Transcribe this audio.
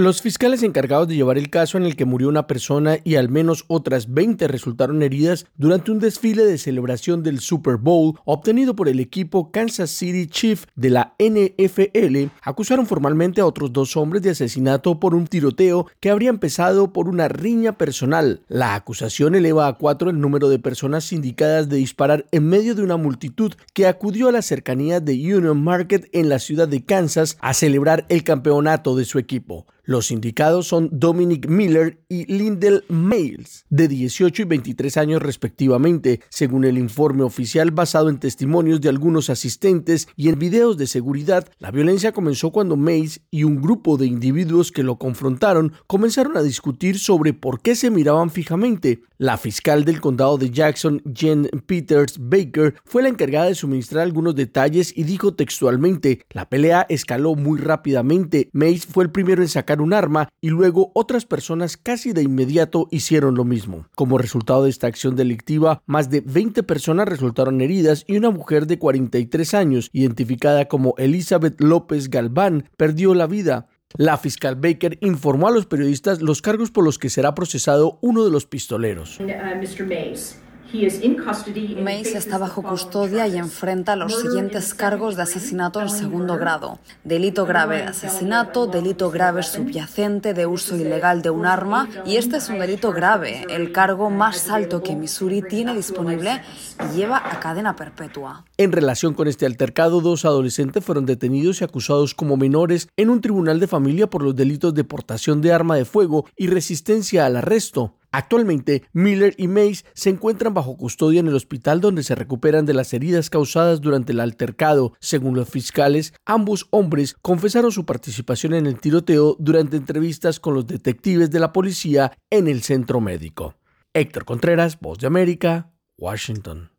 Los fiscales encargados de llevar el caso en el que murió una persona y al menos otras 20 resultaron heridas durante un desfile de celebración del Super Bowl obtenido por el equipo Kansas City Chief de la NFL acusaron formalmente a otros dos hombres de asesinato por un tiroteo que habría empezado por una riña personal. La acusación eleva a cuatro el número de personas indicadas de disparar en medio de una multitud que acudió a la cercanía de Union Market en la ciudad de Kansas a celebrar el campeonato de su equipo. Los indicados son Dominic Miller y Lindell Mails, de 18 y 23 años respectivamente, según el informe oficial basado en testimonios de algunos asistentes y en videos de seguridad. La violencia comenzó cuando Mays y un grupo de individuos que lo confrontaron comenzaron a discutir sobre por qué se miraban fijamente. La fiscal del condado de Jackson, Jen Peters Baker, fue la encargada de suministrar algunos detalles y dijo textualmente, la pelea escaló muy rápidamente. Mays fue el primero en sacar un arma y luego otras personas casi de inmediato hicieron lo mismo. Como resultado de esta acción delictiva, más de 20 personas resultaron heridas y una mujer de 43 años, identificada como Elizabeth López Galván, perdió la vida. La fiscal Baker informó a los periodistas los cargos por los que será procesado uno de los pistoleros. Uh, Mace está bajo custodia y enfrenta los siguientes cargos de asesinato en segundo grado. Delito grave de asesinato, delito grave subyacente de uso ilegal de un arma y este es un delito grave, el cargo más alto que Missouri tiene disponible y lleva a cadena perpetua. En relación con este altercado, dos adolescentes fueron detenidos y acusados como menores en un tribunal de familia por los delitos de portación de arma de fuego y resistencia al arresto. Actualmente, Miller y Mace se encuentran bajo custodia en el hospital donde se recuperan de las heridas causadas durante el altercado. Según los fiscales, ambos hombres confesaron su participación en el tiroteo durante entrevistas con los detectives de la policía en el centro médico. Héctor Contreras, Voz de América, Washington.